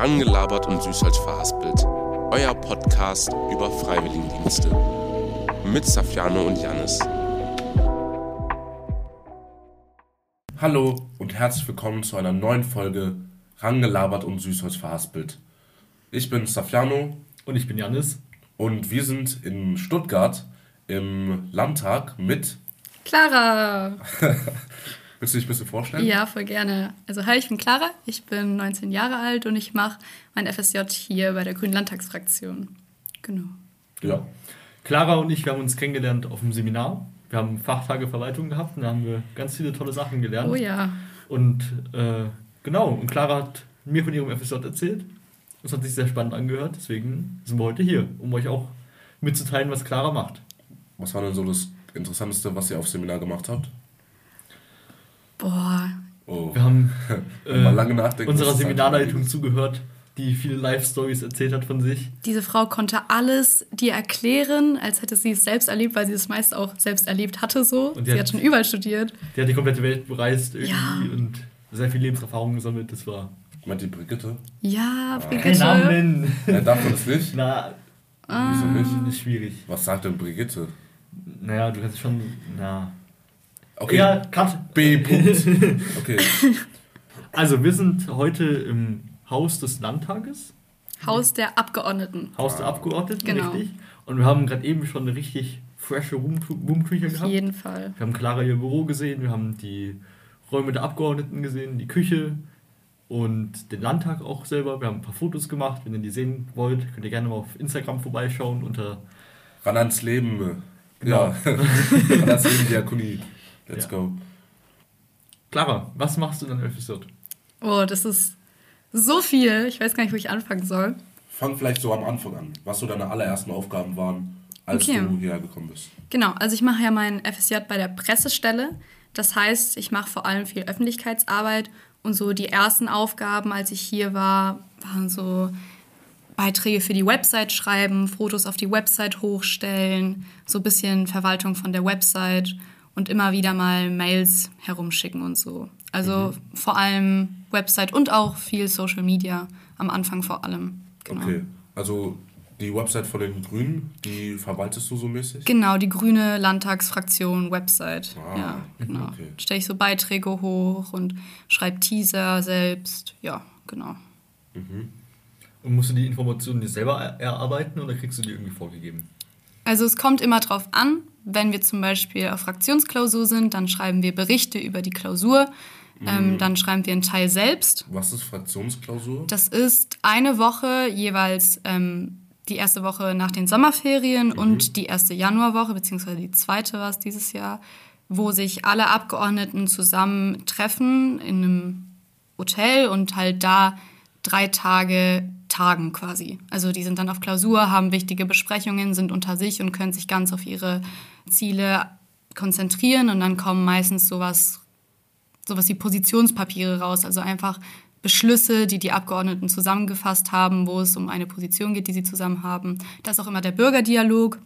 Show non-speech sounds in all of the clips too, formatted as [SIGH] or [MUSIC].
Rangelabert und Süßholz verhaspelt. Euer Podcast über Freiwilligendienste. Mit Safiano und Janis. Hallo und herzlich willkommen zu einer neuen Folge Rangelabert und Süßholz verhaspelt. Ich bin Safiano. Und ich bin Janis. Und wir sind in Stuttgart im Landtag mit Clara. [LAUGHS] Willst du dich ein bisschen vorstellen? Ja, voll gerne. Also hi, ich bin Clara, ich bin 19 Jahre alt und ich mache mein FSJ hier bei der Grünen Landtagsfraktion. Genau. Ja. Clara und ich, wir haben uns kennengelernt auf dem Seminar. Wir haben Fachtage Verwaltung gehabt und da haben wir ganz viele tolle Sachen gelernt. Oh ja. Und äh, genau, und Clara hat mir von ihrem FSJ erzählt. Das hat sich sehr spannend angehört, deswegen sind wir heute hier, um euch auch mitzuteilen, was Clara macht. Was war denn so das Interessanteste, was ihr auf Seminar gemacht habt? Boah. Oh. Wir haben [LAUGHS] äh, mal lange nachdenken, unserer Seminarleitung zugehört, die viele Live-Stories erzählt hat von sich. Diese Frau konnte alles dir erklären, als hätte sie es selbst erlebt, weil sie es meist auch selbst erlebt hatte so. Und sie hat, hat, schon überall studiert. Die hat die komplette Welt bereist irgendwie ja. und sehr viel Lebenserfahrung gesammelt. Das war... Meint die Brigitte? Ja, ah. Brigitte. Namen nennen. Ja, darf man das nicht? Na, ah. wieso nicht? Das ist schwierig. Was sagt denn Brigitte? Naja, du kannst schon... Na... Okay. Ja, Cut. B. -Punkt. Okay. [LAUGHS] Also, wir sind heute im Haus des Landtages. Haus der Abgeordneten. Haus der Abgeordneten, genau. richtig. Und wir haben gerade eben schon eine richtig frische Roomküche gehabt. Auf jeden Fall. Wir haben Clara ihr Büro gesehen, wir haben die Räume der Abgeordneten gesehen, die Küche und den Landtag auch selber. Wir haben ein paar Fotos gemacht. Wenn ihr die sehen wollt, könnt ihr gerne mal auf Instagram vorbeischauen unter Ran ans Leben. Genau. Ja. [LAUGHS] Ran ans Leben Diakonie. Let's ja. go. Clara, was machst du in deinem FSJ? Oh, das ist so viel. Ich weiß gar nicht, wo ich anfangen soll. Fang vielleicht so am Anfang an, was so deine allerersten Aufgaben waren, als okay. du hierher gekommen bist. Genau, also ich mache ja mein FSJ bei der Pressestelle. Das heißt, ich mache vor allem viel Öffentlichkeitsarbeit und so die ersten Aufgaben, als ich hier war, waren so Beiträge für die Website schreiben, Fotos auf die Website hochstellen, so ein bisschen Verwaltung von der Website und immer wieder mal Mails herumschicken und so. Also mhm. vor allem Website und auch viel Social Media am Anfang vor allem. Genau. Okay, also die Website von den Grünen, die verwaltest du so mäßig? Genau, die grüne Landtagsfraktion Website. Ah, ja, genau. Okay. Stelle ich so Beiträge hoch und schreibe Teaser selbst. Ja, genau. Mhm. Und musst du die Informationen dir selber erarbeiten oder kriegst du die irgendwie vorgegeben? Also es kommt immer drauf an. Wenn wir zum Beispiel auf Fraktionsklausur sind, dann schreiben wir Berichte über die Klausur. Ähm, mhm. dann schreiben wir einen Teil selbst. Was ist Fraktionsklausur? Das ist eine Woche jeweils ähm, die erste Woche nach den Sommerferien mhm. und die erste Januarwoche, beziehungsweise die zweite war es dieses Jahr, wo sich alle Abgeordneten zusammen treffen in einem Hotel und halt da drei Tage tagen quasi. Also die sind dann auf Klausur, haben wichtige Besprechungen, sind unter sich und können sich ganz auf ihre Ziele konzentrieren und dann kommen meistens sowas, sowas wie Positionspapiere raus, also einfach Beschlüsse, die die Abgeordneten zusammengefasst haben, wo es um eine Position geht, die sie zusammen haben. Da ist auch immer der Bürgerdialog.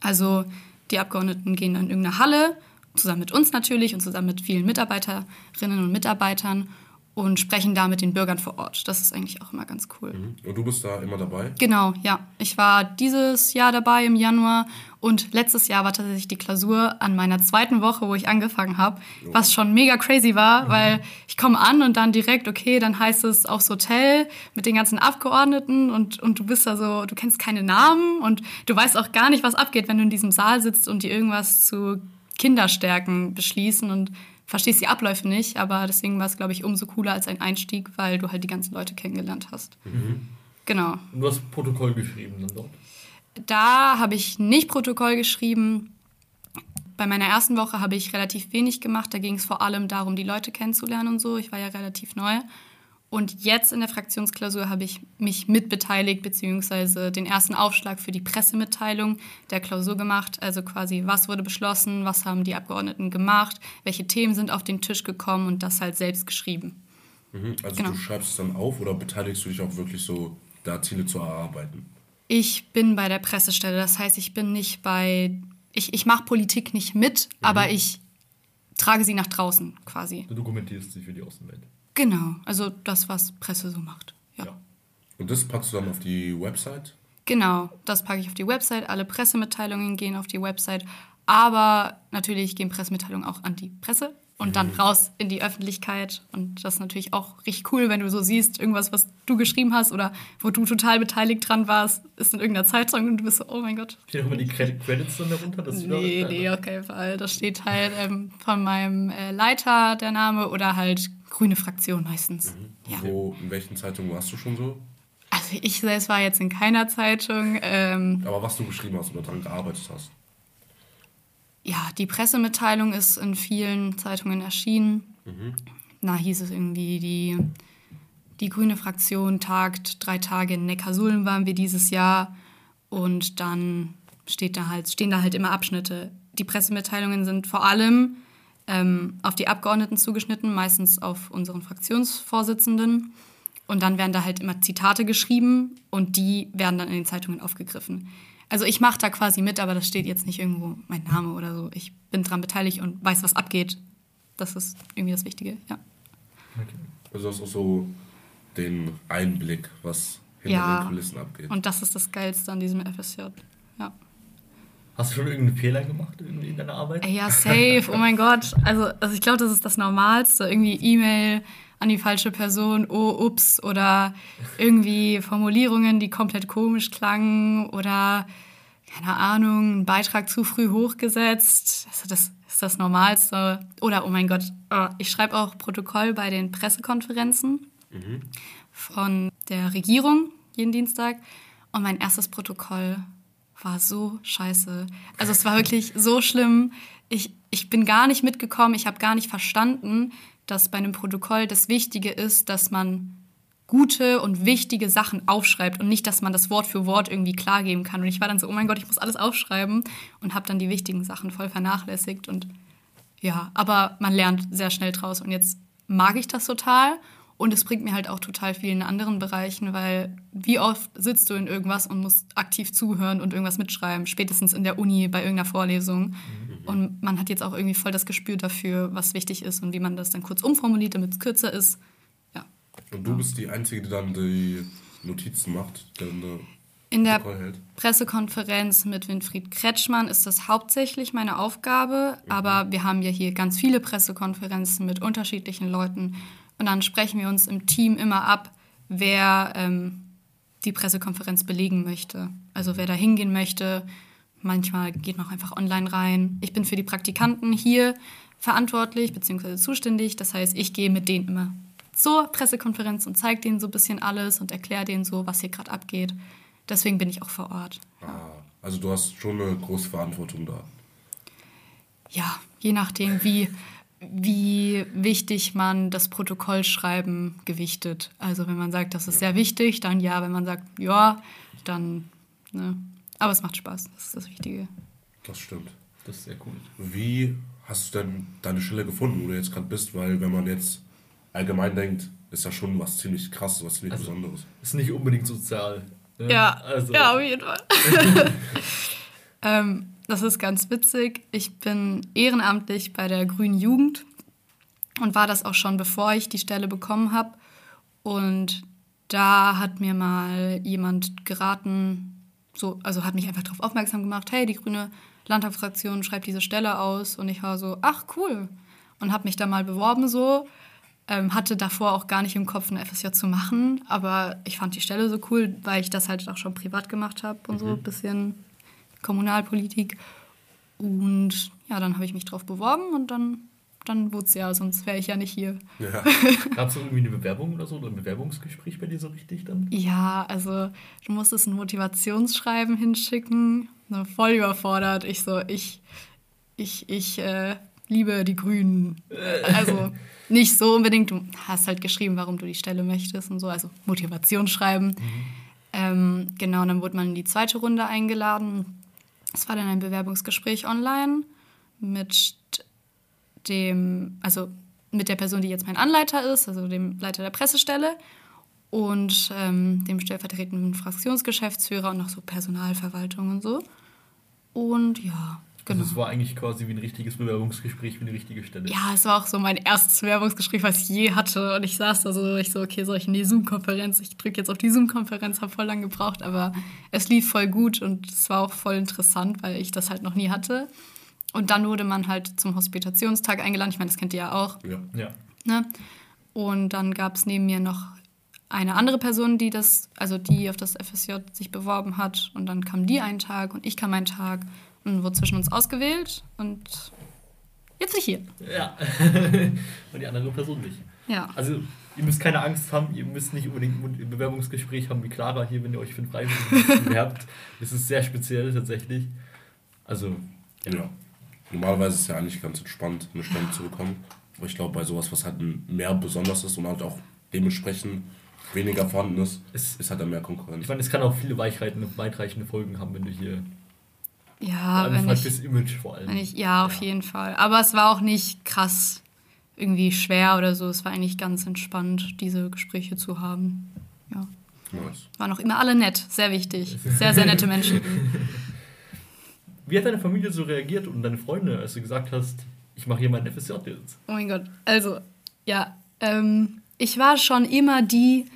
Also die Abgeordneten gehen in irgendeine Halle, zusammen mit uns natürlich und zusammen mit vielen Mitarbeiterinnen und Mitarbeitern und sprechen da mit den Bürgern vor Ort. Das ist eigentlich auch immer ganz cool. Mhm. Und du bist da immer dabei? Genau, ja. Ich war dieses Jahr dabei im Januar und letztes Jahr war tatsächlich die Klausur an meiner zweiten Woche, wo ich angefangen habe, was schon mega crazy war, mhm. weil ich komme an und dann direkt, okay, dann heißt es aufs Hotel mit den ganzen Abgeordneten und, und du bist da so, du kennst keine Namen und du weißt auch gar nicht, was abgeht, wenn du in diesem Saal sitzt und die irgendwas zu Kinderstärken beschließen und verstehst die Abläufe nicht, aber deswegen war es, glaube ich, umso cooler als ein Einstieg, weil du halt die ganzen Leute kennengelernt hast. Mhm. Genau. Und du hast Protokoll geschrieben dann dort? Da habe ich nicht Protokoll geschrieben. Bei meiner ersten Woche habe ich relativ wenig gemacht. Da ging es vor allem darum, die Leute kennenzulernen und so. Ich war ja relativ neu. Und jetzt in der Fraktionsklausur habe ich mich mitbeteiligt, beziehungsweise den ersten Aufschlag für die Pressemitteilung der Klausur gemacht. Also quasi, was wurde beschlossen, was haben die Abgeordneten gemacht, welche Themen sind auf den Tisch gekommen und das halt selbst geschrieben. Mhm, also genau. du schreibst es dann auf oder beteiligst du dich auch wirklich so, da Ziele zu erarbeiten? Ich bin bei der Pressestelle, das heißt, ich bin nicht bei, ich, ich mache Politik nicht mit, mhm. aber ich trage sie nach draußen quasi. Du dokumentierst sie für die Außenwelt. Genau, also das, was Presse so macht. Ja. ja. Und das packst du dann auf die Website? Genau, das packe ich auf die Website. Alle Pressemitteilungen gehen auf die Website. Aber natürlich gehen Pressemitteilungen auch an die Presse und dann raus in die Öffentlichkeit. Und das ist natürlich auch richtig cool, wenn du so siehst, irgendwas, was du geschrieben hast oder wo du total beteiligt dran warst, ist in irgendeiner Zeitung und du bist so, oh mein Gott. Stehen immer die Credit Credits dann darunter? Dass Nee, nee, auf keinen Fall. Da steht halt ähm, von meinem äh, Leiter der Name oder halt grüne Fraktion meistens. Ja. Wo, in welchen Zeitungen warst du schon so? Also ich selbst war jetzt in keiner Zeitung. Ähm, Aber was du geschrieben hast oder daran gearbeitet hast. Ja, die Pressemitteilung ist in vielen Zeitungen erschienen. Na, hieß es irgendwie, die, die grüne Fraktion tagt drei Tage in Neckarsulm waren wir dieses Jahr. Und dann steht da halt, stehen da halt immer Abschnitte. Die Pressemitteilungen sind vor allem ähm, auf die Abgeordneten zugeschnitten, meistens auf unseren Fraktionsvorsitzenden. Und dann werden da halt immer Zitate geschrieben und die werden dann in den Zeitungen aufgegriffen. Also ich mache da quasi mit, aber das steht jetzt nicht irgendwo mein Name oder so. Ich bin dran beteiligt und weiß, was abgeht. Das ist irgendwie das Wichtige, ja. Okay. Also du hast auch so den Einblick, was hinter Ja. den Kulissen abgeht. Und das ist das Geilste an diesem FSJ. Ja. Hast du schon irgendeinen Fehler gemacht irgendwie in deiner Arbeit? Ja, safe. Oh mein Gott. Also, also ich glaube, das ist das Normalste. Irgendwie E-Mail an die falsche Person, oh, ups. Oder irgendwie Formulierungen, die komplett komisch klangen. Oder, keine Ahnung, ein Beitrag zu früh hochgesetzt. Also das ist das Normalste. Oder, oh mein Gott, oh, ich schreibe auch Protokoll bei den Pressekonferenzen von der Regierung jeden Dienstag. Und mein erstes Protokoll war so scheiße. Also es war wirklich so schlimm. Ich, ich bin gar nicht mitgekommen, ich habe gar nicht verstanden, dass bei einem Protokoll das Wichtige ist, dass man gute und wichtige Sachen aufschreibt und nicht, dass man das Wort für Wort irgendwie klar geben kann. Und ich war dann so, oh mein Gott, ich muss alles aufschreiben und habe dann die wichtigen Sachen voll vernachlässigt. Und ja, aber man lernt sehr schnell draus. Und jetzt mag ich das total. Und es bringt mir halt auch total viel in anderen Bereichen, weil wie oft sitzt du in irgendwas und musst aktiv zuhören und irgendwas mitschreiben, spätestens in der Uni bei irgendeiner Vorlesung. Und man hat jetzt auch irgendwie voll das Gespür dafür, was wichtig ist und wie man das dann kurz umformuliert, damit es kürzer ist. Ja. Und du bist die Einzige, die dann die Notizen macht, dann In der. Pressekonferenz mit Winfried Kretschmann ist das hauptsächlich meine Aufgabe, aber wir haben ja hier ganz viele Pressekonferenzen mit unterschiedlichen Leuten und dann sprechen wir uns im Team immer ab, wer ähm, die Pressekonferenz belegen möchte. Also wer da hingehen möchte. Manchmal geht man auch einfach online rein. Ich bin für die Praktikanten hier verantwortlich bzw. zuständig. Das heißt, ich gehe mit denen immer zur Pressekonferenz und zeige denen so ein bisschen alles und erkläre denen so, was hier gerade abgeht. Deswegen bin ich auch vor Ort. Ah, also du hast schon eine große Verantwortung da. Ja, je nachdem, wie, wie wichtig man das Protokollschreiben gewichtet. Also wenn man sagt, das ist sehr wichtig, dann ja. Wenn man sagt, ja, dann. Ne. Aber es macht Spaß, das ist das Wichtige. Das stimmt. Das ist sehr cool. Wie hast du denn deine Stelle gefunden, wo du jetzt gerade bist? Weil wenn man jetzt allgemein denkt, ist das schon was ziemlich krasses, was ziemlich Also- Besonderes. Ist nicht unbedingt sozial. ne? Ja, also, ja, auf jeden Fall. [LAUGHS] ähm, das ist ganz witzig. Ich bin ehrenamtlich bei der Grünen Jugend und war das auch schon, bevor ich die Stelle bekommen habe. Und da hat mir mal jemand geraten, so, also hat mich einfach darauf aufmerksam gemacht, hey, die grüne Landtagsfraktion schreibt diese Stelle aus. Und ich war so, ach cool. Und habe mich da mal beworben so. Ähm, hatte davor auch gar nicht im Kopf, eine FSJ zu machen, aber ich fand die Stelle so cool, weil ich das halt auch schon privat gemacht habe und so ein bisschen Kommunalpolitik. Und ja, dann habe ich mich drauf beworben und dann, dann wurde es ja, sonst wäre ich ja nicht hier. Ja. [LAUGHS] Gab es irgendwie eine Bewerbung oder so? Oder ein Bewerbungsgespräch bei dir so richtig dann? Ja, also du musstest ein Motivationsschreiben hinschicken. Na, voll überfordert. Ich so, ich, ich, ich äh, liebe die Grünen. [LAUGHS] Also nicht so unbedingt. Du hast halt geschrieben, warum du die Stelle möchtest und so. Also Motivationsschreiben. Ähm, genau, und dann wurde man in die zweite Runde eingeladen. Es war dann ein Bewerbungsgespräch online mit dem, also mit der Person, die jetzt mein Anleiter ist, also dem Leiter der Pressestelle und ähm, dem stellvertretenden Fraktionsgeschäftsführer und noch so Personalverwaltung und so. Und ja, Also es war eigentlich quasi wie ein richtiges Bewerbungsgespräch für eine richtige Stelle. Ja, es war auch so mein erstes Bewerbungsgespräch, was ich je hatte. Und ich saß da so, ich so, okay, soll ich in die Zoom-Konferenz? Ich drücke jetzt auf die Zoom-Konferenz, habe voll lang gebraucht, aber es lief voll gut und es war auch voll interessant, weil ich das halt noch nie hatte. Und dann wurde man halt zum Hospitationstag eingeladen. Ich meine, das kennt ihr ja auch. Ja. Ja. Ne? Und dann gab es neben mir noch eine andere Person, die das, also die auf das FSJ sich beworben hat. Und dann kam die einen Tag und ich kam einen Tag und wurde zwischen uns ausgewählt. Und jetzt bin ich hier. Ja. [LAUGHS] Und die andere Person nicht. Ja. Also, ihr müsst keine Angst haben, ihr müsst nicht unbedingt ein Bewerbungsgespräch haben wie Clara hier, wenn ihr euch für ein Freiwilligen [LAUGHS] bewerbt. Das ist sehr speziell tatsächlich. Also, Ja. Normalerweise ist es ja eigentlich ganz entspannt, eine Stelle zu bekommen. Aber ich glaube, bei sowas, was halt mehr besonders ist und halt auch dementsprechend weniger vorhanden ist, Es- ist halt dann mehr Konkurrenz. ich meine, es kann auch viele weitreichende Folgen haben, wenn du hier. Ja, wenn ich, fürs Image vor allem. wenn ich, ja, auf jeden Fall. Aber es war auch nicht krass irgendwie schwer oder so. Es war eigentlich ganz entspannt, diese Gespräche zu haben. Ja. Nice. Waren auch immer alle nett, sehr wichtig. [LAUGHS] Sehr, sehr nette Menschen. [LAUGHS] Wie hat deine Familie so reagiert und deine Freunde, als du gesagt hast, ich mache hier meinen FSJ jetzt? Oh mein Gott. Also, ja, ähm, ich war schon immer die,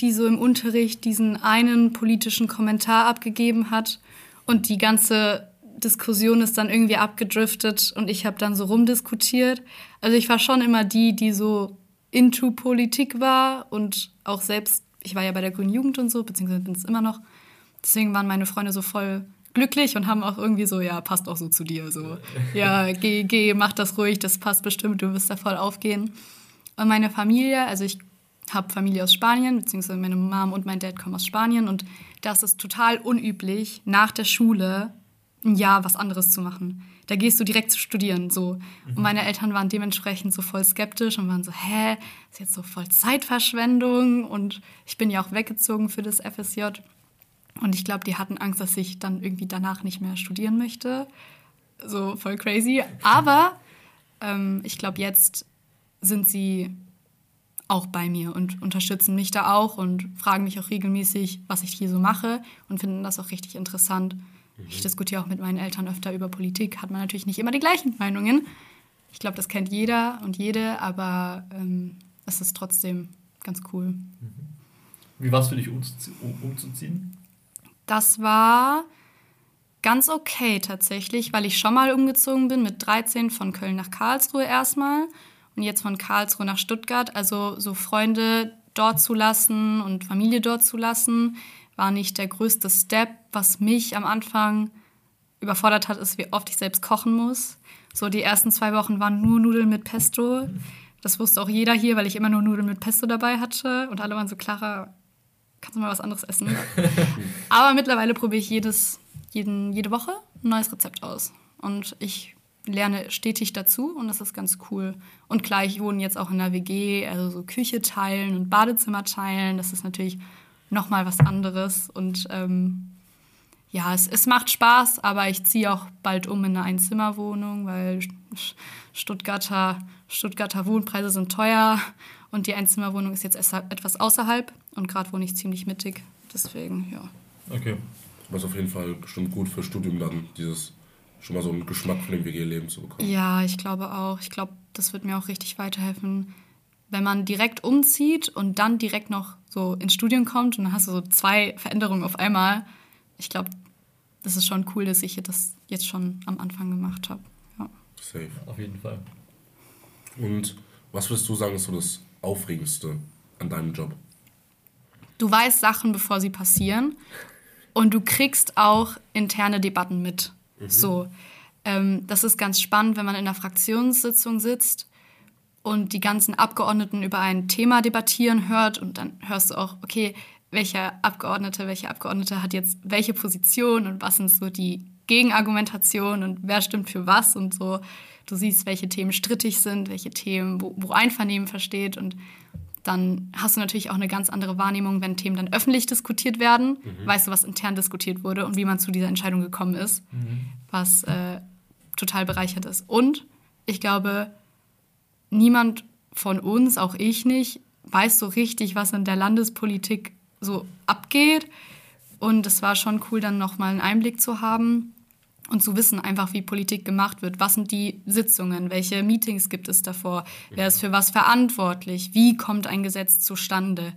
die so im Unterricht diesen einen politischen Kommentar abgegeben hat und die ganze Diskussion ist dann irgendwie abgedriftet und ich habe dann so rumdiskutiert. Also ich war schon immer die, die so into Politik war und auch selbst, ich war ja bei der Grünen Jugend und so, beziehungsweise bin es immer noch. Deswegen waren meine Freunde so voll glücklich und haben auch irgendwie so, ja, passt auch so zu dir. So, ja, geh, geh, mach das ruhig, das passt bestimmt, du wirst da voll aufgehen. Und meine Familie, also ich habe Familie aus Spanien, beziehungsweise meine Mom und mein Dad kommen aus Spanien und das ist total unüblich, nach der Schule ein Jahr was anderes zu machen. Da gehst du direkt zu studieren, so. Und meine Eltern waren dementsprechend so voll skeptisch und waren so, hä, ist jetzt so voll Zeitverschwendung und ich bin ja auch weggezogen für das FSJ. Und ich glaube, die hatten Angst, dass ich dann irgendwie danach nicht mehr studieren möchte. So voll crazy. Aber ähm, ich glaube, jetzt sind sie auch bei mir und unterstützen mich da auch und fragen mich auch regelmäßig, was ich hier so mache und finden das auch richtig interessant. Ich diskutiere auch mit meinen Eltern öfter über Politik, hat man natürlich nicht immer die gleichen Meinungen. Ich glaube, das kennt jeder und jede, aber ähm, es ist trotzdem ganz cool. Wie war es für dich, umzuzie- um, umzuziehen? Das war ganz okay tatsächlich, weil ich schon mal umgezogen bin mit 13 von Köln nach Karlsruhe erstmal und jetzt von Karlsruhe nach Stuttgart. Also so Freunde dort zu lassen und Familie dort zu lassen, war nicht der größte Step. Was mich am Anfang überfordert hat, ist, wie oft ich selbst kochen muss. So die ersten zwei Wochen waren nur Nudeln mit Pesto. Das wusste auch jeder hier, weil ich immer nur Nudeln mit Pesto dabei hatte. Und alle waren so, Clara, kannst du mal was anderes essen? [LAUGHS] Aber mittlerweile probiere ich jedes, jeden, jede Woche ein neues Rezept aus. Und ich lerne stetig dazu und das ist ganz cool. Und klar, ich wohne jetzt auch in einer WG, also so Küche teilen und Badezimmer teilen. Das ist natürlich nochmal was anderes. Und ähm, ja, es, es macht Spaß, aber ich ziehe auch bald um in eine Einzimmerwohnung, weil Stuttgarter, Stuttgarter Wohnpreise sind teuer und die Einzimmerwohnung ist jetzt etwas außerhalb und gerade wohne ich ziemlich mittig. Deswegen, ja. Okay. Aber ist auf jeden Fall bestimmt gut für Studium dann, dieses schon mal so einen Geschmack von dem WG-Leben zu bekommen. Ja, ich glaube auch. Ich glaube, das wird mir auch richtig weiterhelfen. Wenn man direkt umzieht und dann direkt noch so ins Studium kommt und dann hast du so zwei Veränderungen auf einmal. Ich glaube, das ist schon cool, dass ich das jetzt schon am Anfang gemacht habe. Ja. Safe. Auf jeden Fall. Und was würdest du sagen, ist so das Aufregendste an deinem Job? Du weißt Sachen, bevor sie passieren und du kriegst auch interne Debatten mit. So, ähm, das ist ganz spannend, wenn man in einer Fraktionssitzung sitzt und die ganzen Abgeordneten über ein Thema debattieren hört und dann hörst du auch, okay, welcher Abgeordnete, welche Abgeordnete hat jetzt welche Position und was sind so die Gegenargumentationen und wer stimmt für was und so. Du siehst, welche Themen strittig sind, welche Themen, wo, wo Einvernehmen versteht und dann hast du natürlich auch eine ganz andere Wahrnehmung, wenn Themen dann öffentlich diskutiert werden. Weißt du, was intern diskutiert wurde und wie man zu dieser Entscheidung gekommen ist, was äh, total bereichert ist. Und ich glaube, niemand von uns, auch ich nicht, weiß so richtig, was in der Landespolitik so abgeht. Und es war schon cool, dann nochmal einen Einblick zu haben. Und zu wissen einfach, wie Politik gemacht wird. Was sind die Sitzungen? Welche Meetings gibt es davor? Wer ist für was verantwortlich? Wie kommt ein Gesetz zustande?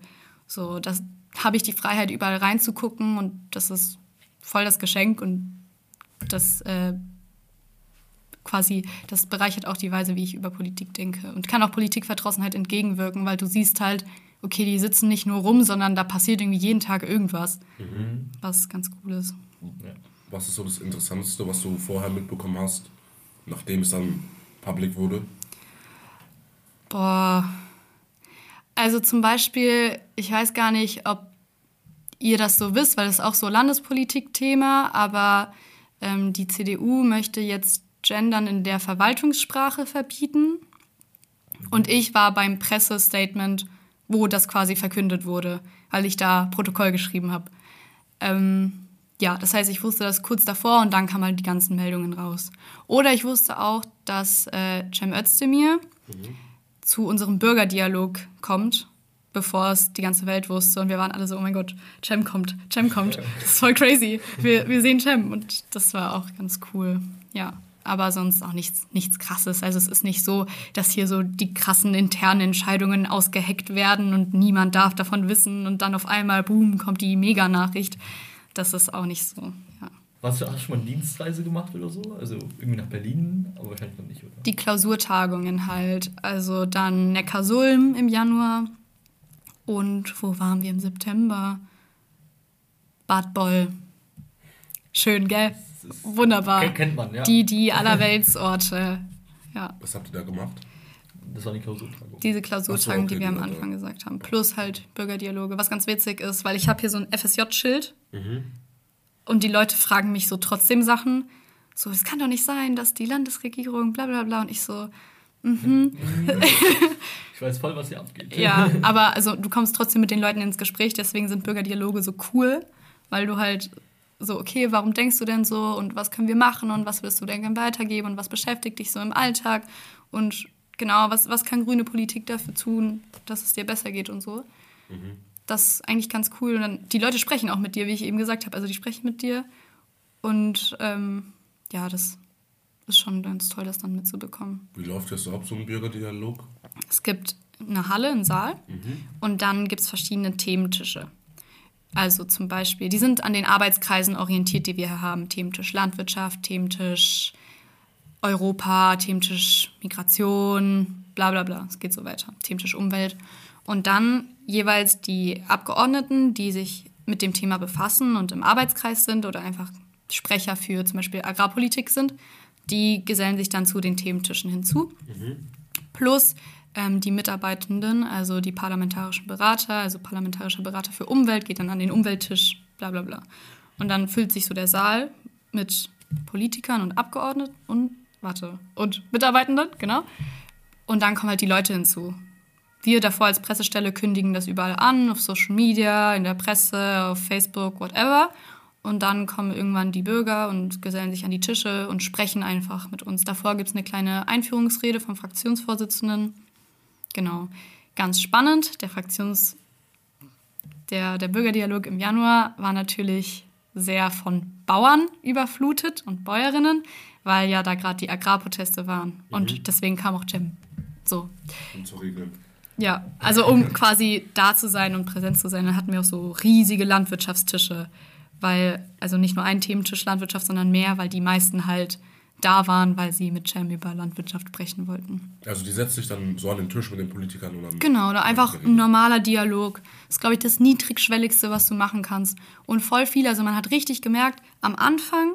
So, das habe ich die Freiheit, überall reinzugucken und das ist voll das Geschenk und das äh, quasi, das bereichert auch die Weise, wie ich über Politik denke und kann auch Politikverdrossenheit entgegenwirken, weil du siehst halt, okay, die sitzen nicht nur rum, sondern da passiert irgendwie jeden Tag irgendwas, mhm. was ganz cool ist. Ja. Was ist so das Interessanteste, was du vorher mitbekommen hast, nachdem es dann public wurde? Boah. Also zum Beispiel, ich weiß gar nicht, ob ihr das so wisst, weil das ist auch so Landespolitik-Thema, aber ähm, die CDU möchte jetzt Gendern in der Verwaltungssprache verbieten. Und ich war beim Pressestatement, wo das quasi verkündet wurde, weil ich da Protokoll geschrieben habe. Ähm, ja, das heißt, ich wusste das kurz davor und dann kamen halt die ganzen Meldungen raus. Oder ich wusste auch, dass äh, Cem Özdemir mhm. zu unserem Bürgerdialog kommt, bevor es die ganze Welt wusste. Und wir waren alle so, oh mein Gott, Cem kommt, Cem kommt. Das ist voll crazy. Wir, wir sehen Cem und das war auch ganz cool. Ja aber sonst auch nichts, nichts Krasses. Also es ist nicht so, dass hier so die krassen internen Entscheidungen ausgeheckt werden und niemand darf davon wissen und dann auf einmal, boom, kommt die Mega-Nachricht. Das ist auch nicht so, ja. Hast du, hast du schon mal eine Dienstreise gemacht oder so? Also irgendwie nach Berlin, aber wahrscheinlich noch nicht, oder? Die Klausurtagungen halt. Also dann Neckarsulm im Januar. Und wo waren wir im September? Bad Boll. Schön, gell? Wunderbar. Kennt man, ja. Die, die [LAUGHS] Allerweltsorte. Ja. Was habt ihr da gemacht? Das war die Klausurtagung. Diese Klausurtagung, so, okay, die wir am Anfang gesagt haben. Plus halt Bürgerdialoge. Was ganz witzig ist, weil ich habe hier so ein FSJ-Schild mhm. und die Leute fragen mich so trotzdem Sachen. So, es kann doch nicht sein, dass die Landesregierung bla bla bla und ich so, mhm. [LAUGHS] ich weiß voll, was hier abgeht. Ja, [LAUGHS] aber also du kommst trotzdem mit den Leuten ins Gespräch, deswegen sind Bürgerdialoge so cool, weil du halt so, okay, warum denkst du denn so und was können wir machen und was willst du denn gerne weitergeben und was beschäftigt dich so im Alltag und genau, was, was kann grüne Politik dafür tun, dass es dir besser geht und so. Mhm. Das ist eigentlich ganz cool. Und dann, die Leute sprechen auch mit dir, wie ich eben gesagt habe. Also die sprechen mit dir und ähm, ja, das ist schon ganz toll, das dann mitzubekommen. Wie läuft das ab, so ein Bürgerdialog? Es gibt eine Halle, einen Saal mhm. und dann gibt es verschiedene Thementische. Also zum Beispiel, die sind an den Arbeitskreisen orientiert, die wir hier haben. Thementisch Landwirtschaft, Thementisch Europa, Thementisch Migration, bla bla bla. Es geht so weiter. Thementisch Umwelt. Und dann jeweils die Abgeordneten, die sich mit dem Thema befassen und im Arbeitskreis sind oder einfach Sprecher für zum Beispiel Agrarpolitik sind, die gesellen sich dann zu den Thementischen hinzu. Mhm. Plus ähm, die Mitarbeitenden, also die parlamentarischen Berater, also parlamentarischer Berater für Umwelt, geht dann an den Umwelttisch, bla bla bla. Und dann füllt sich so der Saal mit Politikern und Abgeordneten und, warte, und Mitarbeitenden, genau. Und dann kommen halt die Leute hinzu. Wir davor als Pressestelle kündigen das überall an, auf Social Media, in der Presse, auf Facebook, whatever. Und dann kommen irgendwann die Bürger und gesellen sich an die Tische und sprechen einfach mit uns. Davor gibt es eine kleine Einführungsrede vom Fraktionsvorsitzenden Genau. Ganz spannend. Der Fraktions-, der, der Bürgerdialog im Januar war natürlich sehr von Bauern überflutet und Bäuerinnen, weil ja da gerade die Agrarproteste waren. Mhm. Und deswegen kam auch Jim. So. Um zu regeln. Ja, also um quasi da zu sein und präsent zu sein, dann hatten wir auch so riesige Landwirtschaftstische, weil, also nicht nur ein Thementisch Landwirtschaft, sondern mehr, weil die meisten halt da waren, weil sie mit Cem über Landwirtschaft sprechen wollten. Also die setzt sich dann so an den Tisch mit den Politikern dann. Genau, oder einfach ein normaler Dialog. Das ist, glaube ich, das niedrigschwelligste, was du machen kannst. Und voll viel, also man hat richtig gemerkt, am Anfang,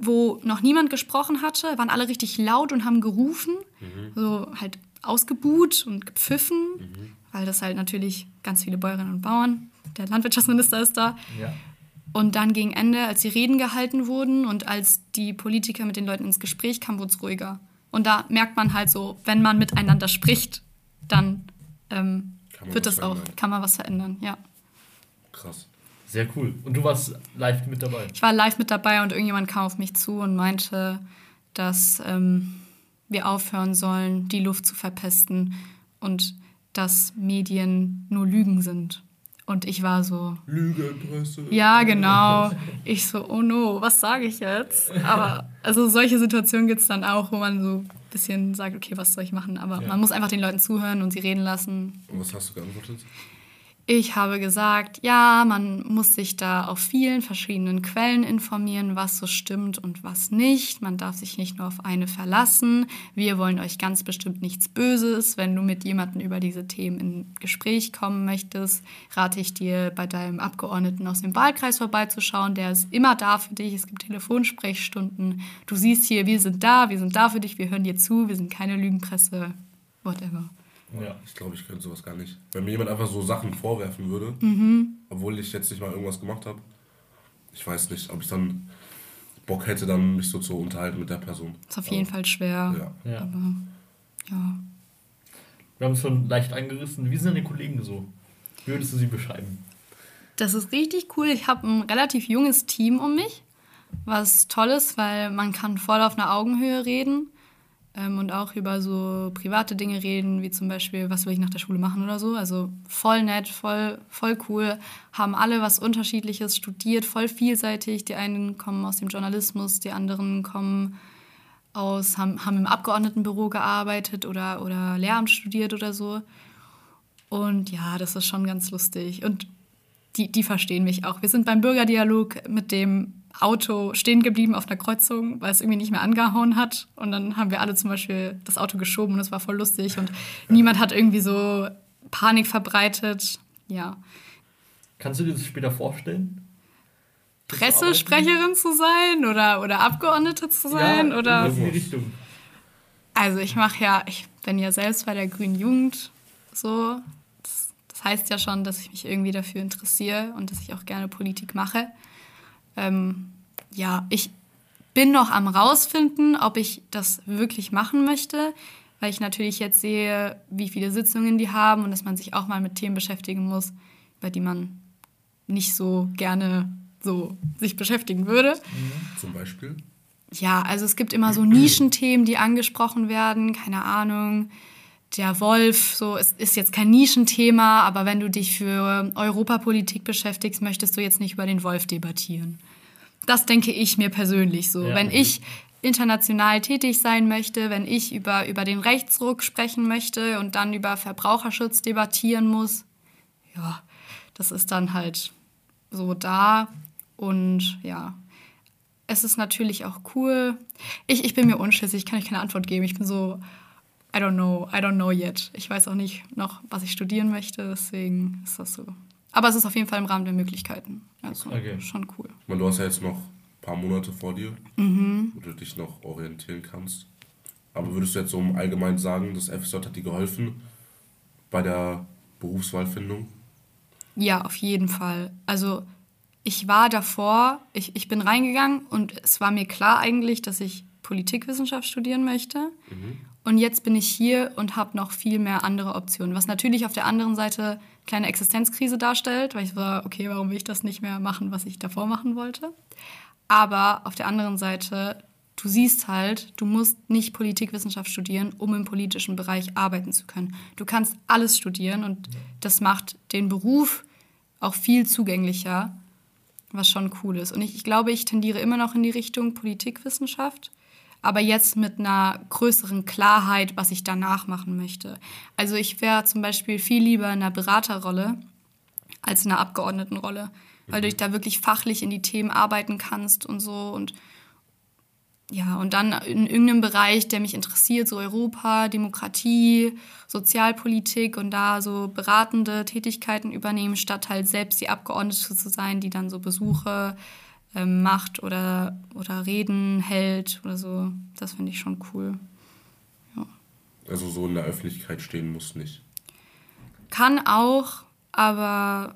wo noch niemand gesprochen hatte, waren alle richtig laut und haben gerufen, mhm. so halt ausgebuht und gepfiffen, mhm. weil das halt natürlich ganz viele Bäuerinnen und Bauern, der Landwirtschaftsminister ist da. Ja. Und dann gegen Ende, als die Reden gehalten wurden und als die Politiker mit den Leuten ins Gespräch kamen, wurde es ruhiger. Und da merkt man halt so, wenn man miteinander spricht, dann ähm, wird das auch, kann man was verändern, ja. Krass. Sehr cool. Und du warst live mit dabei? Ich war live mit dabei und irgendjemand kam auf mich zu und meinte, dass ähm, wir aufhören sollen, die Luft zu verpesten und dass Medien nur Lügen sind Und ich war so, Lügenpresse. ja, genau. Ich so, oh no, was sage ich jetzt? Aber also solche Situationen gibt es dann auch, wo man so ein bisschen sagt, okay, was soll ich machen? Aber Ja. man muss einfach den Leuten zuhören und sie reden lassen. Und was hast du geantwortet? Ich habe gesagt, ja, man muss sich da auf vielen verschiedenen Quellen informieren, was so stimmt und was nicht. Man darf sich nicht nur auf eine verlassen. Wir wollen euch ganz bestimmt nichts Böses. Wenn du mit jemandem über diese Themen in Gespräch kommen möchtest, rate ich dir, bei deinem Abgeordneten aus dem Wahlkreis vorbeizuschauen. Der ist immer da für dich. Es gibt Telefonsprechstunden. Du siehst hier, wir sind da, wir sind da für dich, wir hören dir zu, wir sind keine Lügenpresse, whatever. Ja. Ich glaube, ich könnte sowas gar nicht. Wenn mir jemand einfach so Sachen vorwerfen würde, Mhm. obwohl ich jetzt nicht mal irgendwas gemacht habe, ich weiß nicht, ob ich dann Bock hätte, dann mich so zu unterhalten mit der Person. Ist auf jeden Fall schwer. Ja. ja. Aber ja. Wir haben es schon leicht angerissen. Wie sind deine Kollegen so? Wie würdest du sie beschreiben? Das ist richtig cool. Ich habe ein relativ junges Team um mich, was toll ist, weil man kann voll auf einer Augenhöhe reden ähm, und auch über so private Dinge reden, wie zum Beispiel, was will ich nach der Schule machen oder so. Also voll nett, voll, voll cool. Haben alle was Unterschiedliches studiert, voll vielseitig. Die einen kommen aus dem Journalismus, die anderen kommen aus, haben, haben im Abgeordnetenbüro gearbeitet oder, oder Lehramt studiert oder so. Und ja, das ist schon ganz lustig. Und die, die verstehen mich auch. Wir sind beim Bürgerdialog mit dem Auto stehen geblieben auf einer Kreuzung, weil es irgendwie nicht mehr angehauen hat. Und dann haben wir alle zum Beispiel das Auto geschoben und es war voll lustig. Und niemand hat irgendwie so Panik verbreitet. Ja. Kannst du dir das später vorstellen? Pressesprecherin zu sein oder, oder Abgeordnete zu sein? ja, oder in die Richtung. Also ich mache ja, ich bin ja selbst bei der Grünen Jugend so. Das, das heißt ja schon, dass ich mich irgendwie dafür interessiere und dass ich auch gerne Politik mache. Ähm, ja, ich bin noch am rausfinden, ob ich das wirklich machen möchte, weil ich natürlich jetzt sehe, wie viele Sitzungen die haben und dass man sich auch mal mit Themen beschäftigen muss, über die man nicht so gerne so sich beschäftigen würde. Zum Beispiel. Ja, also es gibt immer so Nischenthemen, die angesprochen werden, keine Ahnung. Der Wolf, so, es ist jetzt kein Nischenthema, aber wenn du dich für Europapolitik beschäftigst, möchtest du jetzt nicht über den Wolf debattieren. Das denke ich mir persönlich so. Ja. Wenn ich international tätig sein möchte, wenn ich über, über den Rechtsruck sprechen möchte und dann über Verbraucherschutz debattieren muss, ja, das ist dann halt so da. Und ja, es ist natürlich auch cool. Ich, ich bin mir unschlüssig, kann ich keine Antwort geben. Ich bin so, I don't know, I don't know yet. Ich weiß auch nicht noch, was ich studieren möchte, deswegen ist das so. Aber es ist auf jeden Fall im Rahmen der Möglichkeiten. Also Okay. schon cool. Meine, du hast ja jetzt noch ein paar Monate vor dir, Mhm. wo du dich noch orientieren kannst. Aber würdest du jetzt so im Allgemeinen sagen, das FSJ hat dir geholfen bei der Berufswahlfindung? Ja, auf jeden Fall. Also ich war davor, ich, ich bin reingegangen und es war mir klar eigentlich, dass ich Politikwissenschaft studieren möchte. Und jetzt bin ich hier und habe noch viel mehr andere Optionen. Was natürlich auf der anderen Seite eine kleine Existenzkrise darstellt, weil ich war, okay, warum will ich das nicht mehr machen, was ich davor machen wollte? Aber auf der anderen Seite, du siehst halt, du musst nicht Politikwissenschaft studieren, um im politischen Bereich arbeiten zu können. Du kannst alles studieren und das macht den Beruf auch viel zugänglicher, was schon cool ist. Und ich, ich glaube, ich tendiere immer noch in die Richtung Politikwissenschaft, aber jetzt mit einer größeren Klarheit, was ich danach machen möchte. Also ich wäre zum Beispiel viel lieber in einer Beraterrolle als in einer Abgeordnetenrolle, weil du dich da wirklich fachlich in die Themen arbeiten kannst und so und ja, und dann in irgendeinem Bereich, der mich interessiert, so Europa, Demokratie, Sozialpolitik und da so beratende Tätigkeiten übernehmen, statt halt selbst die Abgeordnete zu sein, die dann so Besuche ähm, macht oder, oder Reden hält oder so. Das finde ich schon cool. Also so in der Öffentlichkeit stehen muss nicht. Kann auch, aber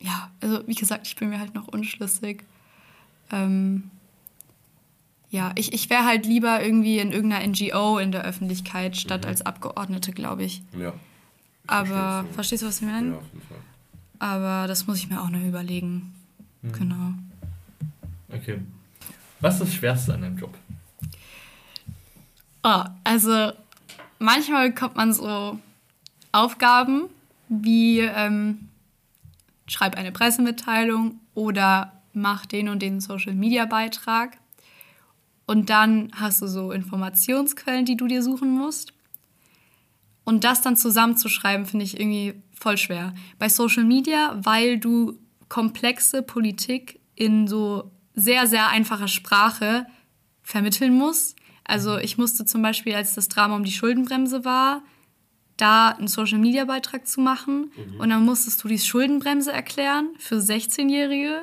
ja, also wie gesagt, ich bin mir halt noch unschlüssig. Ähm, ja, ich, ich wäre halt lieber irgendwie in irgendeiner NGO in der Öffentlichkeit statt als Abgeordnete, glaube ich. Ja. Aber Verstehst du. verstehst du, was ich meine? Ja, auf jeden Fall. Aber das muss ich mir auch noch überlegen. Genau. Okay. Was ist das Schwerste an deinem Job? Oh, also manchmal bekommt man so Aufgaben wie, ähm, schreib eine Pressemitteilung oder mach den und den Social-Media-Beitrag. Und dann hast du so Informationsquellen, die du dir suchen musst. Und das dann zusammenzuschreiben, finde ich irgendwie voll schwer. Bei Social Media, weil du komplexe Politik in so sehr, sehr einfacher Sprache vermitteln musst. Also ich musste zum Beispiel, als das Drama um die Schuldenbremse war, da einen Social-Media-Beitrag zu machen. Mhm. Und dann musstest du die Schuldenbremse erklären für 16-Jährige.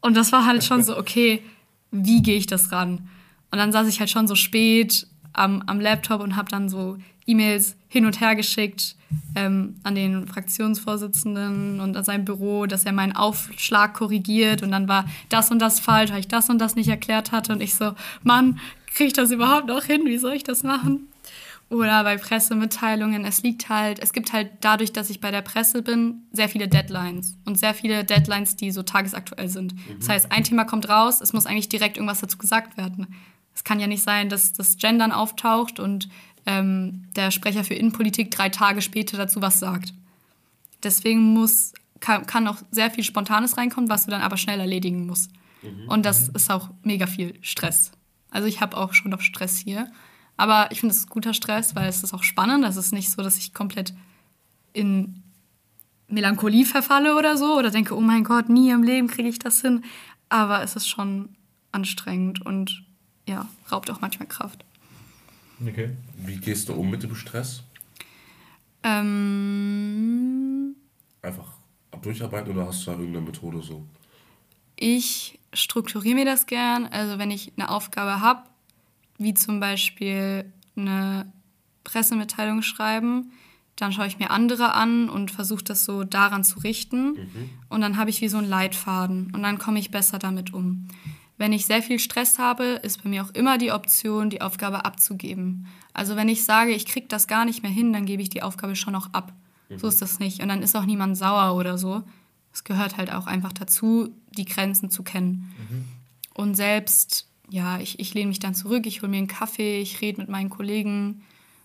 Und das war halt schon so, okay, wie gehe ich das ran? Und dann saß ich halt schon so spät am, am Laptop und habe dann so E-Mails hin und her geschickt ähm, an den Fraktionsvorsitzenden und an sein Büro, dass er meinen Aufschlag korrigiert und dann war das und das falsch, weil ich das und das nicht erklärt hatte und ich so, Mann, kriege ich das überhaupt noch hin? Wie soll ich das machen? Oder bei Pressemitteilungen, es liegt halt, es gibt halt dadurch, dass ich bei der Presse bin, sehr viele Deadlines und sehr viele Deadlines, die so tagesaktuell sind. Mhm. Das heißt, ein Thema kommt raus, es muss eigentlich direkt irgendwas dazu gesagt werden. Es kann ja nicht sein, dass das Gendern auftaucht und ähm, der Sprecher für Innenpolitik drei Tage später dazu was sagt. Deswegen muss, kann, kann auch sehr viel Spontanes reinkommen, was du dann aber schnell erledigen musst. Mhm. Und das mhm. ist auch mega viel Stress. Also ich habe auch schon noch Stress hier. Aber ich finde, es ist guter Stress, weil es ist auch spannend. Es ist nicht so, dass ich komplett in Melancholie verfalle oder so oder denke, oh mein Gott, nie im Leben kriege ich das hin. Aber es ist schon anstrengend und ja, raubt auch manchmal Kraft. Okay. Wie gehst du um mit dem Stress? Ähm, Einfach durcharbeiten oder hast du da irgendeine Methode so? Ich strukturiere mir das gern. Also wenn ich eine Aufgabe habe, wie zum Beispiel eine Pressemitteilung schreiben, dann schaue ich mir andere an und versuche das so daran zu richten. Mhm. Und dann habe ich wie so einen Leitfaden und dann komme ich besser damit um. Wenn ich sehr viel Stress habe, ist bei mir auch immer die Option, die Aufgabe abzugeben. Also wenn ich sage, ich kriege das gar nicht mehr hin, dann gebe ich die Aufgabe schon noch ab. Mhm. So ist das nicht. Und dann ist auch niemand sauer oder so. Es gehört halt auch einfach dazu, die Grenzen zu kennen. Mhm. Und selbst ja, ich, ich lehne mich dann zurück, ich hole mir einen Kaffee, ich rede mit meinen Kollegen.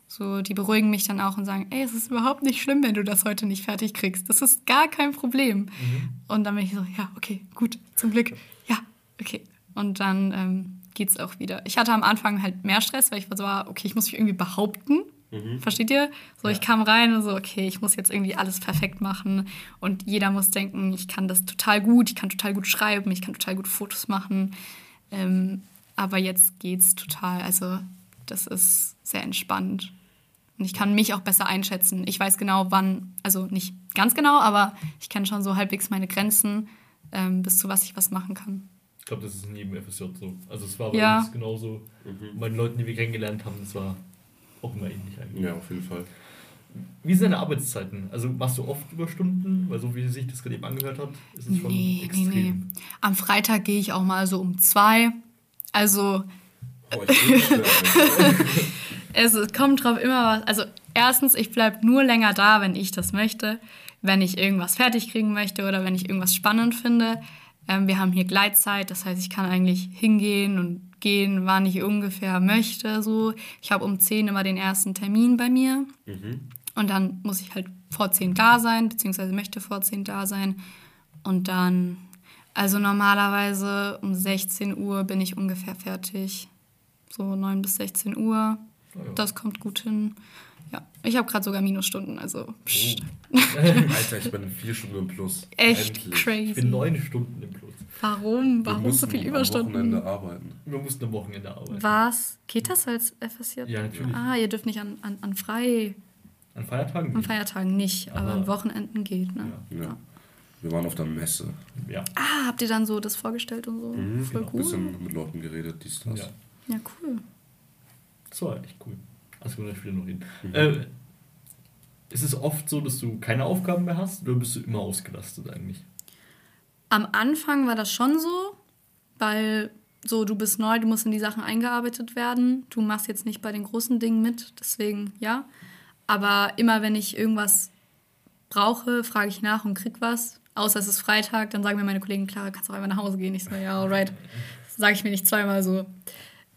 So, die beruhigen mich dann auch und sagen, ey, es ist überhaupt nicht schlimm, wenn du das heute nicht fertig kriegst. Das ist gar kein Problem. Mhm. Und dann bin ich so, ja, okay, gut, zum Glück. Ja, okay. Und dann ähm, es auch wieder. Ich hatte am Anfang halt mehr Stress, weil ich war so, ah, okay, ich muss mich irgendwie behaupten. Mhm. Versteht ihr? So, ja. ich kam rein und so, okay, ich muss jetzt irgendwie alles perfekt machen. Und jeder muss denken, ich kann das total gut, ich kann total gut schreiben, ich kann total gut Fotos machen. Ähm, aber jetzt geht's total. Also, das ist sehr entspannt. Und ich kann mich auch besser einschätzen. Ich weiß genau, wann, also nicht ganz genau, aber ich kenne schon so halbwegs meine Grenzen, ähm, bis zu was ich was machen kann. Ich glaube, das ist in jedem FSJ so. Also es war bei ja. uns genauso. Mhm. Bei den Leuten, die wir kennengelernt haben, das war auch immer ähnlich eigentlich. Ja, auf jeden Fall. Wie sind deine Arbeitszeiten? Also machst du oft Überstunden? Weil so wie sich das gerade eben angehört hat, ist es schon nee, extrem. Nee, nee. Am Freitag gehe ich auch mal so um zwei also. Oh, [LAUGHS] es kommt drauf immer was. Also, erstens, ich bleibe nur länger da, wenn ich das möchte, wenn ich irgendwas fertig kriegen möchte oder wenn ich irgendwas spannend finde. Ähm, wir haben hier Gleitzeit, das heißt, ich kann eigentlich hingehen und gehen, wann ich ungefähr möchte. So. Ich habe um 10 immer den ersten Termin bei mir. Mhm. Und dann muss ich halt vor 10 da sein, beziehungsweise möchte vor 10 da sein. Und dann also normalerweise um 16 Uhr bin ich ungefähr fertig. So 9 bis 16 Uhr. Ja. Das kommt gut hin. Ja, ich habe gerade sogar Minusstunden, also. Pst. Oh. [LAUGHS] Alter, ich bin vier Stunden im Plus. Echt Endlich. crazy. Ich bin neun Stunden im Plus. Warum? Warum so viel Überstunden? Am Wochenende arbeiten. Wir mussten am Wochenende arbeiten. Was? Geht das als FSJ? Ja, natürlich. Ah, ihr dürft nicht an, an, an frei. An Feiertagen? An Feiertagen nicht, aber, aber an Wochenenden geht, ne? Ja. ja. Wir waren auf der Messe. Ja. Ah, habt ihr dann so das vorgestellt und so? Mhm, Voll genau. cool. Ein bisschen mit Leuten geredet, dies, das. Ja, ja cool. Das war echt cool. Also können wir später noch reden. Mhm. Äh, ist es oft so, dass du keine Aufgaben mehr hast oder bist du immer ausgelastet eigentlich? Am Anfang war das schon so, weil so, du bist neu, du musst in die Sachen eingearbeitet werden. Du machst jetzt nicht bei den großen Dingen mit, deswegen ja. Aber immer wenn ich irgendwas brauche, frage ich nach und krieg was außer es ist Freitag, dann sagen mir meine Kollegen, klar, kannst du auch einfach nach Hause gehen. Ich so, ja, alright. Sage ich mir nicht zweimal so.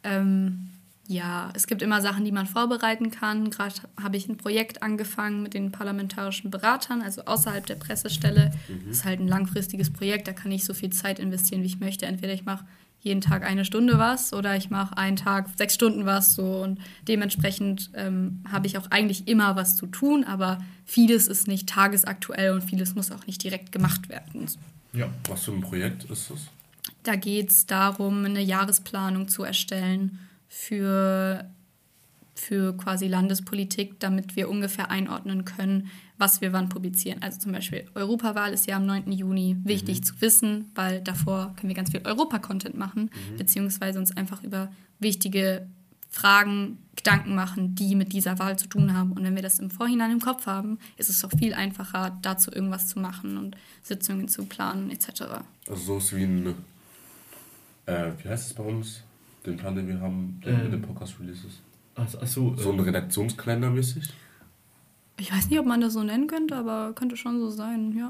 Ähm, Ja, es gibt immer Sachen, die man vorbereiten kann. Gerade habe ich ein Projekt angefangen mit den parlamentarischen Beratern, also außerhalb der Pressestelle. Das ist halt ein langfristiges Projekt, da kann ich so viel Zeit investieren, wie ich möchte. Entweder ich mache jeden Tag eine Stunde was oder ich mache einen Tag sechs Stunden was so und dementsprechend ähm, habe ich auch eigentlich immer was zu tun, aber vieles ist nicht tagesaktuell und vieles muss auch nicht direkt gemacht werden. Ja. Was für ein Projekt ist das? Da geht es darum, eine Jahresplanung zu erstellen für, für quasi Landespolitik, damit wir ungefähr einordnen können, was wir wann publizieren. Also zum Beispiel Europawahl ist ja am 9. Juni wichtig zu wissen, weil davor können wir ganz viel Europa-Content machen, beziehungsweise uns einfach über wichtige Fragen Gedanken machen, die mit dieser Wahl zu tun haben. Und wenn wir das im Vorhinein im Kopf haben, ist es auch viel einfacher, dazu irgendwas zu machen und Sitzungen zu planen etc. Also so ist wie ein, äh, wie heißt es bei uns? Den Plan, den wir haben, der Ähm. mit den Podcast-Releases. Achso, achso So ein Redaktionskalender mäßig? Ich weiß nicht, ob man das so nennen könnte, aber könnte schon so sein, ja.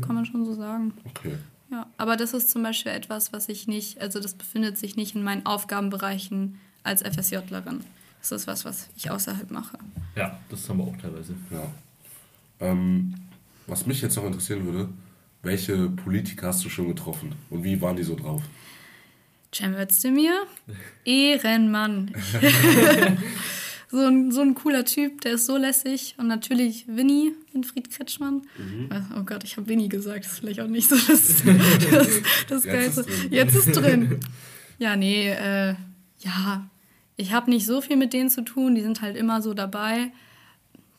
Kann man schon so sagen. Okay. Ja, aber das ist zum Beispiel etwas, was ich nicht, also das befindet sich nicht in meinen Aufgabenbereichen als FSJlerin. Das ist was, was ich außerhalb mache. ja, das haben wir auch teilweise. Ja. Ähm, was mich jetzt noch interessieren würde, welche Politiker hast du schon getroffen und wie waren die so drauf? Cem Özdemir, [LAUGHS] Ehrenmann. [LAUGHS] so, ein, so ein cooler Typ, der ist so lässig. Und natürlich Winnie, Winfried Kretschmann. Oh Gott, ich habe Winnie gesagt, das ist vielleicht auch nicht so das, das, das [LAUGHS] Geilste. Jetzt ist drin. Ja, nee, äh, ja, ich habe nicht so viel mit denen zu tun, die sind halt immer so dabei.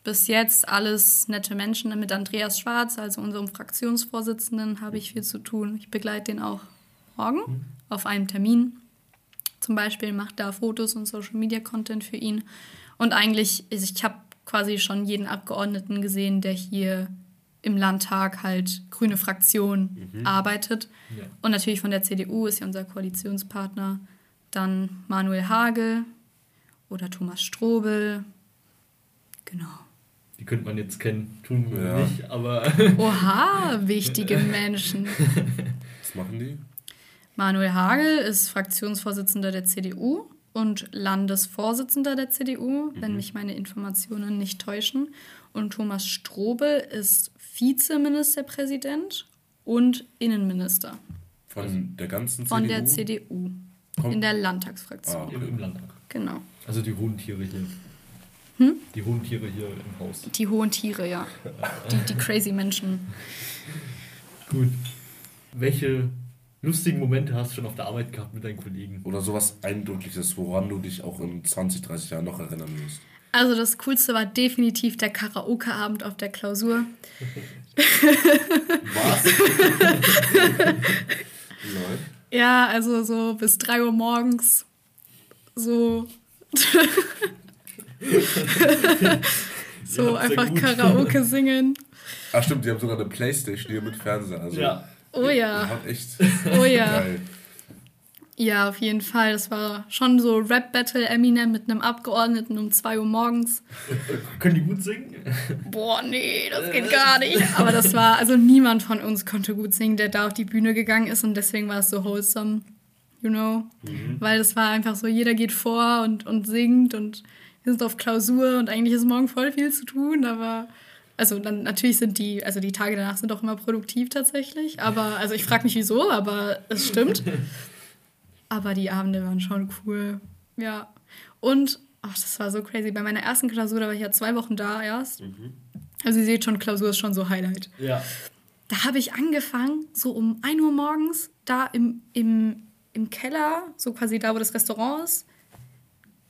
Bis jetzt alles nette Menschen. Mit Andreas Schwarz, also unserem Fraktionsvorsitzenden, habe ich viel zu tun. Ich begleite den auch morgen auf einem Termin. Zum Beispiel macht da Fotos und Social Media Content für ihn. Und eigentlich, ist- ich habe quasi schon jeden Abgeordneten gesehen, der hier im Landtag halt grüne Fraktion arbeitet. Ja. Und natürlich von der CDU ist ja unser Koalitionspartner. Dann Manuel Hagel oder Thomas Strobel. Genau. Die könnte man jetzt kennen, tun wir Ja. nicht, aber Oha, [LAUGHS] wichtige Menschen. [LAUGHS] Was machen die? Manuel Hagel ist Fraktionsvorsitzender der CDU und Landesvorsitzender der CDU, wenn mich meine Informationen nicht täuschen. Und Thomas Strobel ist Vizeministerpräsident und Innenminister Von der ganzen von CDU? der CDU Kommt- in der Landtagsfraktion. Ah. im, im Landtag. Genau. Also die hohen Tiere hier. Die hohen Tiere hier im Haus. Die hohen Tiere, ja. Die, die crazy Menschen. Gut. Welche lustigen Momente hast du schon auf der Arbeit gehabt mit deinen Kollegen? Oder sowas Eindrückliches, woran du dich auch in 20, 30 Jahren noch erinnern wirst. Also das Coolste war definitiv der Karaoke-Abend auf der Klausur. Was? [LAUGHS] Ja, also so bis 3 Uhr morgens. So. [LAUGHS] so Ja, einfach. Karaoke singen. Ach stimmt, die haben sogar eine Playstation hier mit Fernseher. Also Ja. Oh ja. Hat echt [LAUGHS] Oh ja. geil. Ja, auf jeden Fall. Das war schon so Rap-Battle Eminem mit einem Abgeordneten um 2 Uhr morgens. [LAUGHS] Können die gut singen? Boah, nee, das geht gar nicht. [LAUGHS] Aber das war, also niemand von uns konnte gut singen, der da auf die Bühne gegangen ist und deswegen war es so wholesome, you know? Weil das war einfach so, jeder geht vor und, und singt und wir sind auf Klausur und eigentlich ist morgen voll viel zu tun, aber also dann natürlich sind die, also die Tage danach sind auch immer produktiv tatsächlich, aber also ich frage mich wieso, aber es stimmt. [LAUGHS] Aber die Abende waren schon cool. Ja. Und, ach, das war so crazy. Bei meiner ersten Klausur, da war ich ja zwei Wochen da erst. Also ihr seht schon, Klausur ist schon so Highlight. Ja. Da habe ich angefangen, so um 1 Uhr morgens, da im, im, im Keller, so quasi da, wo das Restaurant ist,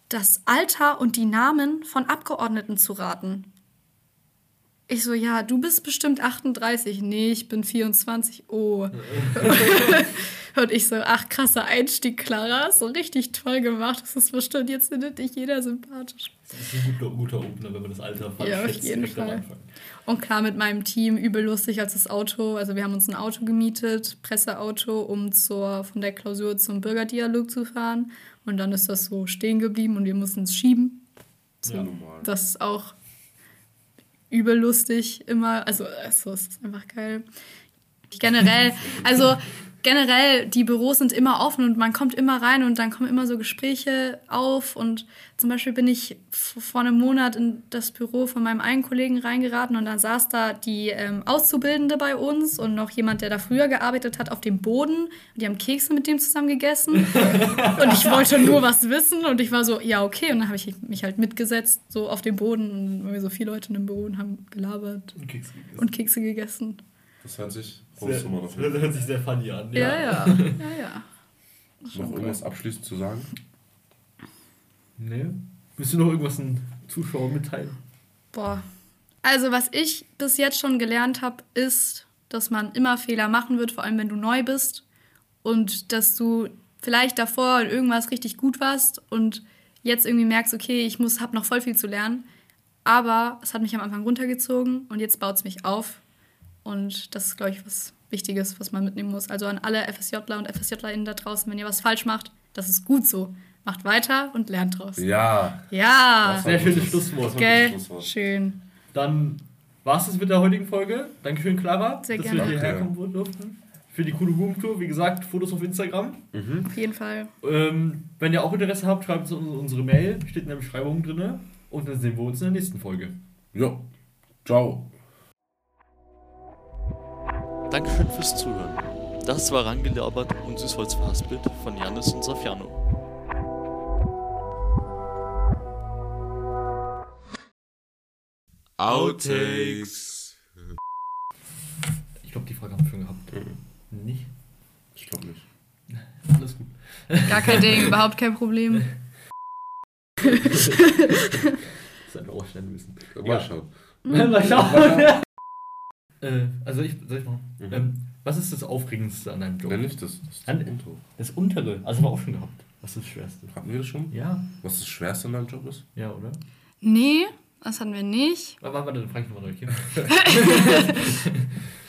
das Alter und die Namen von Abgeordneten zu raten. Ich so, ja, du bist bestimmt 38. Nee, ich bin 24. Oh. [LAUGHS] und ich so, ach, krasser Einstieg, Clara. So richtig toll gemacht. Das ist bestimmt, jetzt findet dich jeder sympathisch. Das ist ein guter, guter Opener, wenn man das Alter falsch Ja, auf schätzt, jeden Fall. Anfang. Und klar, mit meinem Team übel lustig als das Auto. Also wir haben uns ein Auto gemietet, Presseauto, um zur, von der Klausur zum Bürgerdialog zu fahren. Und dann ist das so stehen geblieben und wir mussten es schieben. So, Ja. Normal. Das ist auch übel lustig immer. Also, also es ist einfach geil. Generell, also generell, die Büros sind immer offen und man kommt immer rein und dann kommen immer so Gespräche auf. Und zum Beispiel bin ich vor einem Monat in das Büro von meinem einen Kollegen reingeraten und dann saß da die ähm, Auszubildende bei uns und noch jemand, der da früher gearbeitet hat, auf dem Boden. Und die haben Kekse mit dem zusammen gegessen. [LAUGHS] und ich wollte nur was wissen und ich war so, ja, okay. Und dann habe ich mich halt mitgesetzt, so auf dem Boden. Und so viele Leute in dem Büro und haben gelabert Und Kekse gegessen. und Kekse gegessen. Das hört sich Sehr, groß auf das jeden Fall. hört sich sehr funny an. Ja, ja, [LAUGHS] ja, ja. Noch irgendwas abschließend zu sagen? Nee. Willst du noch irgendwas den Zuschauern mitteilen? Boah. Also, was ich bis jetzt schon gelernt habe, ist, dass man immer Fehler machen wird, vor allem wenn du neu bist. Und dass du vielleicht davor in irgendwas richtig gut warst und jetzt irgendwie merkst, okay, ich muss, hab noch voll viel zu lernen. Aber es hat mich am Anfang runtergezogen und jetzt baut es mich auf. Und das ist, glaube ich, was Wichtiges, was man mitnehmen muss. Also an alle FSJler und FSJlerInnen da draußen, wenn ihr was falsch macht, das ist gut so. Macht weiter und lernt draus. Ja. Ja, Das Sehr schönes Schlusswort. gell? Schlusswort. Schön. Dann war es das mit der heutigen Folge. Dankeschön, Clara, Sehr dass gerne. wir hierher kommen durften. Für die coole Roomtour. Wie gesagt, Fotos auf Instagram. Auf jeden Fall. Ähm, wenn ihr auch Interesse habt, schreibt uns unsere Mail. Steht in der Beschreibung drin. Und dann sehen wir uns in der nächsten Folge. Jo. Ciao. Dankeschön fürs Zuhören. Das war Rangelabert und Süßholz verhaspelt von Janis und Safiano. Outtakes. Ich glaube, die Frage haben wir schon gehabt. Mhm. Nicht? Ich glaube nicht. [LAUGHS] Alles gut. Gar kein Ding, überhaupt kein Problem. [LAUGHS] Das ist auch schnell wissen. Mal Ja. schauen. Mal schauen. [LAUGHS] äh, also ich, soll ich machen? Mhm. Ähm, was ist das Aufregendste an deinem Job? Nenn nicht das. Das ist An- das Intro. Das untere. Also haben wir auch schon gehabt. Was ist das Schwerste? Hatten wir das schon? Ja. Was das Schwerste an deinem Job ist? Ja, oder? Nee, das hatten wir nicht. Warte, warte, dann frage ich nochmal. Okay? [LAUGHS] [LAUGHS] [LAUGHS]